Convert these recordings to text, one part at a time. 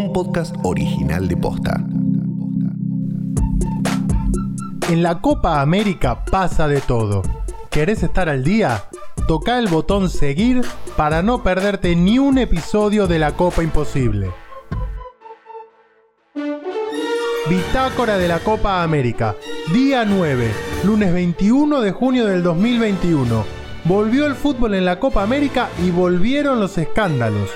un podcast original de Posta. En la Copa América pasa de todo. ¿Querés estar al día? Toca el botón seguir para no perderte ni un episodio de la Copa Imposible. Bitácora de la Copa América, día 9, lunes 21 de junio del 2021. Volvió el fútbol en la Copa América y volvieron los escándalos.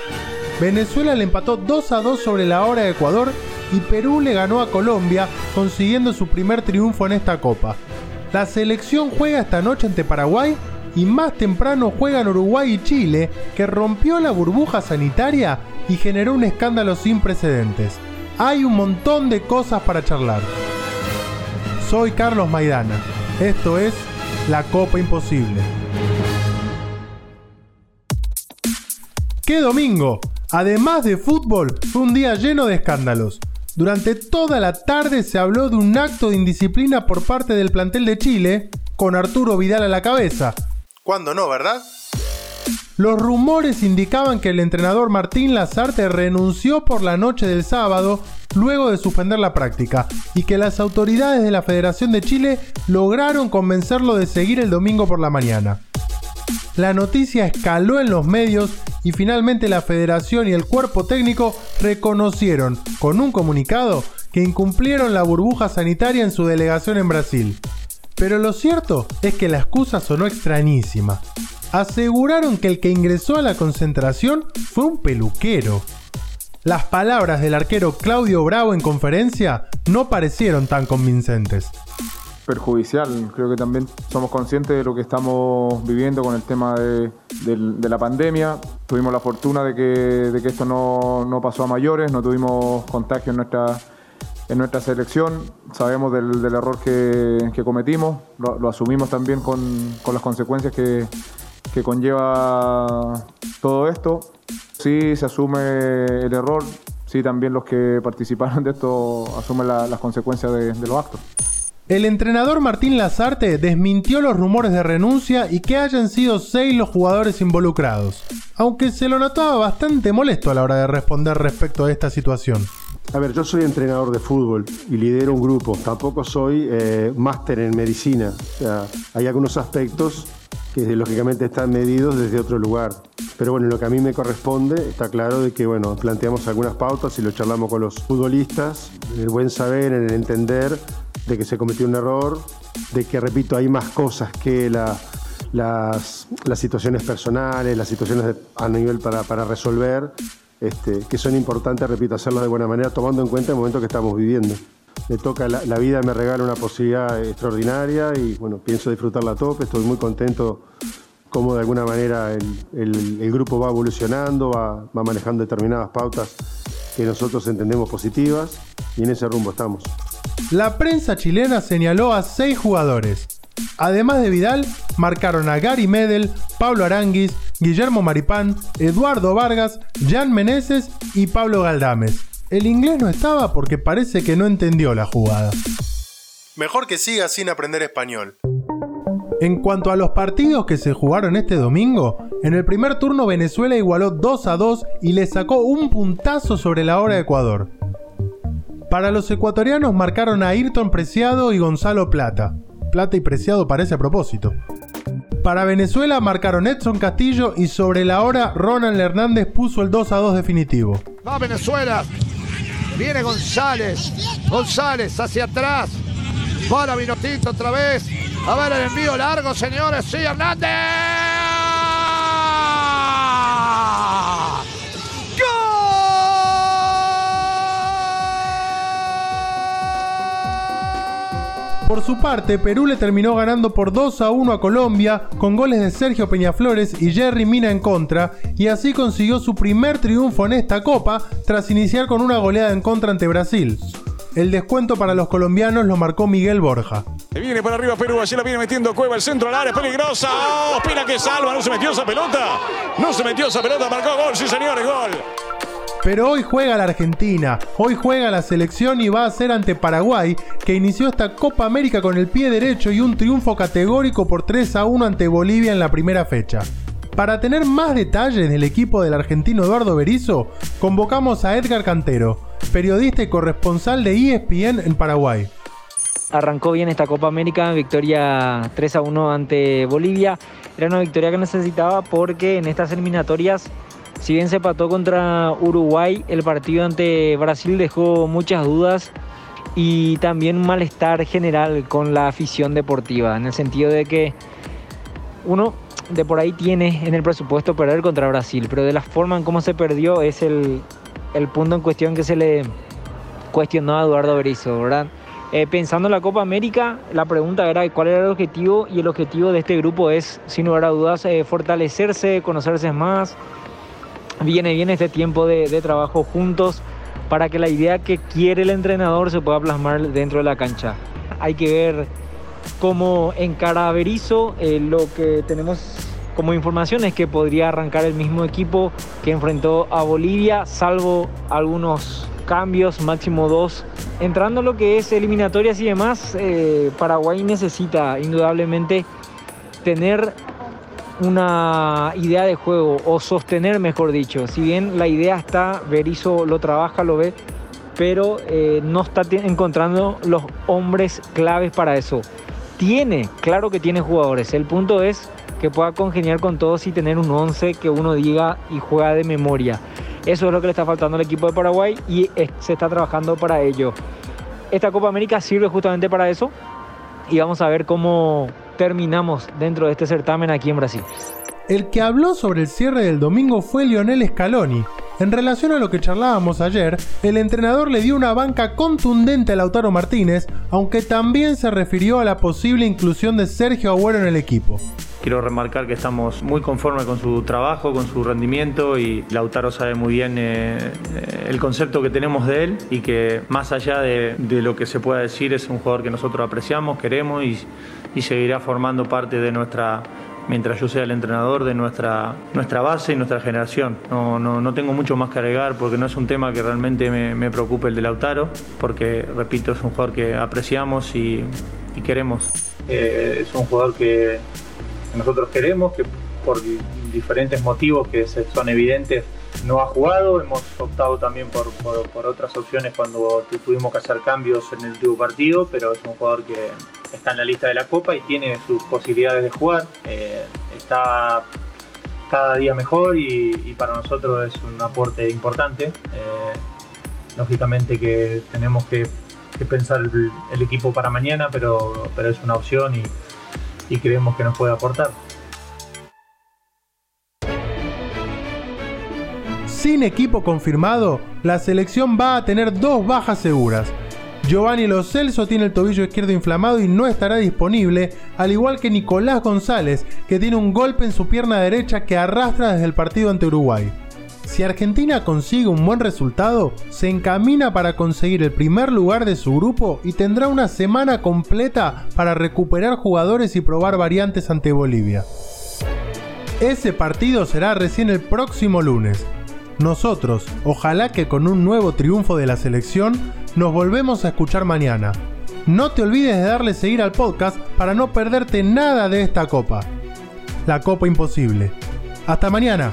Venezuela le empató 2 a 2 sobre la hora de Ecuador y Perú le ganó a Colombia consiguiendo su primer triunfo en esta copa. La selección juega esta noche ante Paraguay y más temprano juegan Uruguay y Chile, que rompió la burbuja sanitaria y generó un escándalo sin precedentes. Hay un montón de cosas para charlar. Soy Carlos Maidana. Esto es La Copa Imposible. ¡Qué domingo! Además de fútbol, fue un día lleno de escándalos. Durante toda la tarde se habló de un acto de indisciplina por parte del plantel de Chile, con Arturo Vidal a la cabeza. ¿Cuándo no, verdad? Los rumores indicaban que el entrenador Martín Lazarte renunció por la noche del sábado luego de suspender la práctica y que las autoridades de la Federación de Chile lograron convencerlo de seguir el domingo por la mañana. La noticia escaló en los medios y finalmente la federación y el cuerpo técnico reconocieron con un comunicado que incumplieron la burbuja sanitaria en su delegación en Brasil. Pero lo cierto es que la excusa sonó extrañísima. Aseguraron que el que ingresó a la concentración fue un peluquero. Las palabras del arquero Claudio Bravo en conferencia no parecieron tan convincentes perjudicial. Creo que también somos conscientes de lo que estamos viviendo con el tema de, la pandemia. Tuvimos la fortuna de que, esto no, pasó a mayores, no tuvimos contagio en nuestra, en nuestra selección. Sabemos del, error que, cometimos, lo, asumimos también con, las consecuencias que, conlleva todo esto. Sí, se asume el error, sí, también los que participaron de esto asumen las consecuencias de los actos. El entrenador Martín Lazarte desmintió los rumores de renuncia y que hayan sido seis los jugadores involucrados, aunque se lo notaba bastante molesto a la hora de responder respecto a esta situación. A ver, yo soy entrenador de fútbol y lidero un grupo, tampoco soy eh, máster en medicina, hay algunos aspectos que lógicamente están medidos desde otro lugar. Pero bueno, lo que a mí me corresponde, está claro de que bueno, planteamos algunas pautas y lo charlamos con los futbolistas, el buen saber, el entender de que se cometió un error, de que, repito, hay más cosas que las, las, situaciones personales, las situaciones a nivel para, para resolver, este, que son importantes, repito, hacerlas de buena manera, tomando en cuenta el momento que estamos viviendo. Me toca, la, vida me regala una posibilidad extraordinaria y bueno, pienso disfrutarla a tope, estoy muy contento cómo de alguna manera el, el, grupo va evolucionando, va, va manejando determinadas pautas que nosotros entendemos positivas y en ese rumbo estamos. La prensa chilena señaló a seis jugadores. Además de Vidal, marcaron a Gary Medel, Pablo Aranguis, Guillermo Maripán, Eduardo Vargas, Jan Meneses y Pablo Galdames. El inglés no estaba porque parece que no entendió la jugada. Mejor que siga sin aprender español. En cuanto a los partidos que se jugaron este domingo, en el primer turno Venezuela igualó 2 a 2 y le sacó un puntazo sobre la hora de Ecuador. Para los ecuatorianos marcaron a Ayrton Preciado y Gonzalo Plata. Plata y Preciado parece a propósito. Para Venezuela marcaron Edson Castillo y sobre la hora Ronald Hernández puso el 2 a 2 definitivo. Va Venezuela. Viene González. González hacia atrás. Para Vinotinto otra vez. A ver el envío largo, señores. Sí, Hernández. Por su parte, Perú le terminó ganando por 2 a 1 a Colombia con goles de Sergio Peñaflores y Jerry Mina en contra y así consiguió su primer triunfo en esta copa tras iniciar con una goleada en contra ante Brasil. El descuento para los colombianos lo marcó Miguel Borja. Viene para arriba Perú, allí la viene metiendo Cueva, el centro al área, es peligrosa. Oh, que salva, no se metió esa pelota. No se metió esa pelota, marcó gol, sí señores, gol. Pero hoy juega la Argentina, hoy juega la selección y va a ser ante Paraguay, que inició esta Copa América con el pie derecho y un triunfo categórico por 3 a 1 ante Bolivia en la primera fecha. Para tener más detalles del equipo del argentino Eduardo Berizzo, convocamos a Edgar Cantero, periodista y corresponsal de ESPN en Paraguay. Arrancó bien esta Copa América, victoria 3 a 1 ante Bolivia. Era una victoria que necesitaba porque en estas eliminatorias, si bien se pató contra Uruguay, el partido ante Brasil dejó muchas dudas y también malestar general con la afición deportiva, en el sentido de que uno de por ahí tiene en el presupuesto perder contra Brasil, pero de la forma en cómo se perdió es el, el punto en cuestión que se le cuestionó a Eduardo Berizzo, ¿verdad? Eh, pensando en la Copa América, la pregunta era cuál era el objetivo y el objetivo de este grupo es, sin lugar a dudas, eh, fortalecerse, conocerse más. Viene bien este tiempo de, trabajo juntos para que la idea que quiere el entrenador se pueda plasmar dentro de la cancha. Hay que ver cómo encara. Eh, lo que tenemos como información es que podría arrancar el mismo equipo que enfrentó a Bolivia, salvo algunos cambios, máximo dos. Entrando a lo que es eliminatorias y demás, eh, Paraguay necesita indudablemente tener una idea de juego o sostener, mejor dicho. Si bien la idea está, Berizzo lo trabaja, lo ve, pero eh, no está encontrando los hombres claves para eso. Tiene, claro que tiene jugadores. El punto es que pueda congeniar con todos y tener un 11 que uno diga y juega de memoria. Eso es lo que le está faltando al equipo de Paraguay y se está trabajando para ello. Esta Copa América sirve justamente para eso y vamos a ver cómo terminamos dentro de este certamen aquí en Brasil. El que habló sobre el cierre del domingo fue Lionel Scaloni. En relación a lo que charlábamos ayer, el entrenador le dio una banca contundente a Lautaro Martínez, aunque también se refirió a la posible inclusión de Sergio Agüero en el equipo. Quiero remarcar que estamos muy conformes con su trabajo, con su rendimiento y Lautaro sabe muy bien eh, el concepto que tenemos de él y que más allá de, lo que se pueda decir es un jugador que nosotros apreciamos, queremos y, seguirá formando parte de nuestra mientras yo sea el entrenador de nuestra, nuestra base y nuestra generación. No, no, no tengo mucho más que agregar porque no es un tema que realmente me, me preocupe el de Lautaro, porque, repito, es un jugador que apreciamos y, y queremos. Eh, es un jugador que, nosotros queremos, que por diferentes motivos que son evidentes no ha jugado, hemos optado también por, por, por, otras opciones cuando tuvimos que hacer cambios en el último partido, pero es un jugador que está en la lista de la Copa y tiene sus posibilidades de jugar. Eh, está cada día mejor y, para nosotros es un aporte importante. Eh, lógicamente que tenemos que, pensar el, el, equipo para mañana, pero, pero es una opción y, y creemos que nos puede aportar. Sin equipo confirmado, la selección va a tener dos bajas seguras. Giovanni Lo Celso tiene el tobillo izquierdo inflamado y no estará disponible, al igual que Nicolás González, que tiene un golpe en su pierna derecha que arrastra desde el partido ante Uruguay. Si Argentina consigue un buen resultado, se encamina para conseguir el primer lugar de su grupo y tendrá una semana completa para recuperar jugadores y probar variantes ante Bolivia. Ese partido será recién el próximo lunes. Nosotros, ojalá que con un nuevo triunfo de la selección, nos volvemos a escuchar mañana. No te olvides de darle seguir al podcast para no perderte nada de esta copa. La Copa Imposible. Hasta mañana.